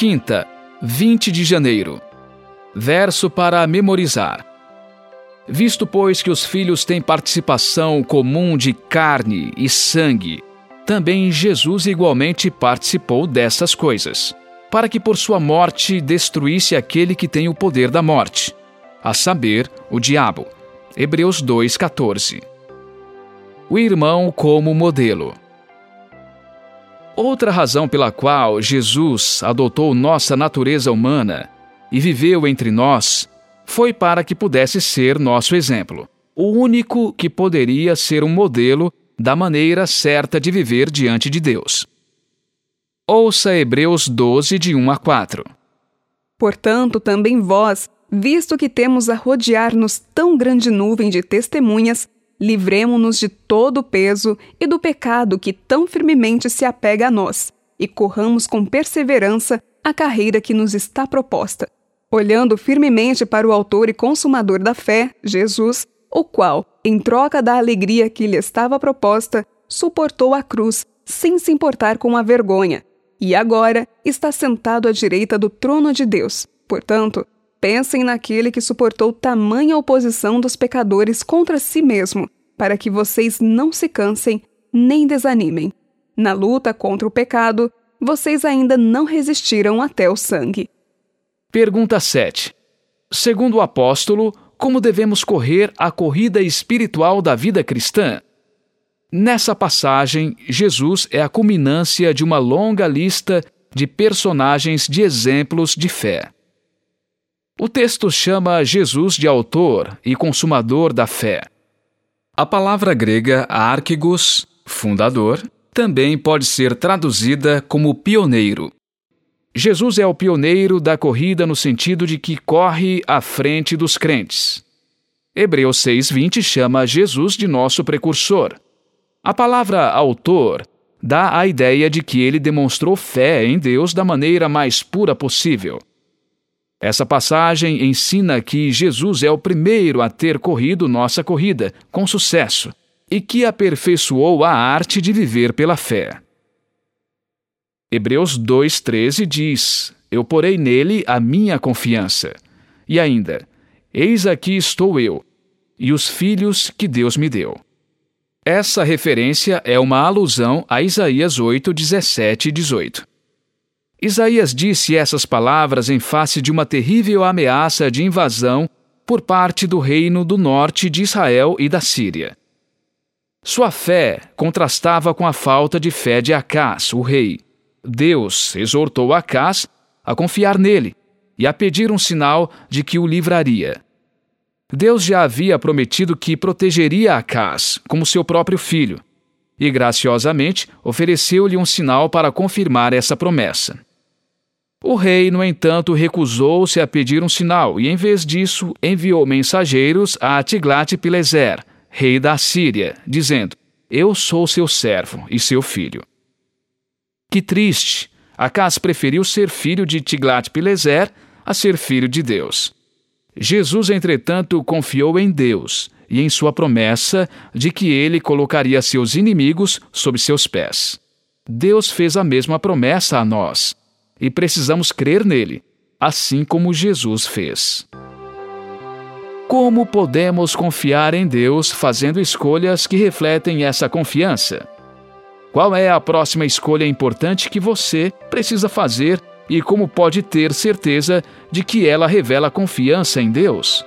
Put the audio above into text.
Quinta, 20 de janeiro. Verso para memorizar. Visto, pois, que os filhos têm participação comum de carne e sangue, também Jesus igualmente participou dessas coisas, para que por sua morte destruísse aquele que tem o poder da morte, a saber, o diabo. Hebreus 2,14. O irmão como modelo. Outra razão pela qual Jesus adotou nossa natureza humana e viveu entre nós foi para que pudesse ser nosso exemplo, o único que poderia ser um modelo da maneira certa de viver diante de Deus. Ouça Hebreus 12, de 1 a 4. Portanto, também vós, visto que temos a rodear-nos tão grande nuvem de testemunhas, livremo-nos de todo o peso e do pecado que tão firmemente se apega a nós, e corramos com perseverança a carreira que nos está proposta, olhando firmemente para o Autor e Consumador da fé, Jesus, o qual, em troca da alegria que lhe estava proposta, suportou a cruz, sem se importar com a vergonha, e agora está sentado à direita do trono de Deus. Portanto, pensem naquele que suportou tamanha oposição dos pecadores contra si mesmo, para que vocês não se cansem nem desanimem. Na luta contra o pecado, vocês ainda não resistiram até o sangue. Pergunta 7. Segundo o apóstolo, como devemos correr a corrida espiritual da vida cristã. Nessa passagem, Jesus é a culminância de uma longa lista de personagens de exemplos de fé. O texto chama Jesus de autor e consumador da fé. A palavra grega archigos, fundador, também pode ser traduzida como pioneiro. Jesus é o pioneiro da corrida no sentido de que corre à frente dos crentes. Hebreus 6:20 chama Jesus de nosso precursor. A palavra autor dá a ideia de que ele demonstrou fé em Deus da maneira mais pura possível. Essa passagem ensina que Jesus é o primeiro a ter corrido nossa corrida com sucesso e que aperfeiçoou a arte de viver pela fé. Hebreus 2,13 diz: Eu porei nele a minha confiança. E ainda: Eis aqui estou eu, e os filhos que Deus me deu. Essa referência é uma alusão a Isaías 8, 17 e 18. Isaías disse essas palavras em face de uma terrível ameaça de invasão por parte do reino do norte de Israel e da Síria. Sua fé contrastava com a falta de fé de Acás, o rei Deus exortou Acás a confiar nele e a pedir um sinal de que o livraria. Deus já havia prometido que protegeria Acás como seu próprio filho, e graciosamente ofereceu-lhe um sinal para confirmar essa promessa. O rei, no entanto, recusou-se a pedir um sinal e, em vez disso, enviou mensageiros a Tiglat-Pileser, rei da Síria, dizendo: Eu sou seu servo e seu filho. Que triste! Acas preferiu ser filho de Tiglat-Pileser a ser filho de Deus. Jesus, entretanto, confiou em Deus e em sua promessa de que ele colocaria seus inimigos sob seus pés. Deus fez a mesma promessa a nós e precisamos crer nele, assim como Jesus fez. Como podemos confiar em Deus fazendo escolhas que refletem essa confiança? Qual é a próxima escolha importante que você precisa fazer e como pode ter certeza de que ela revela confiança em Deus?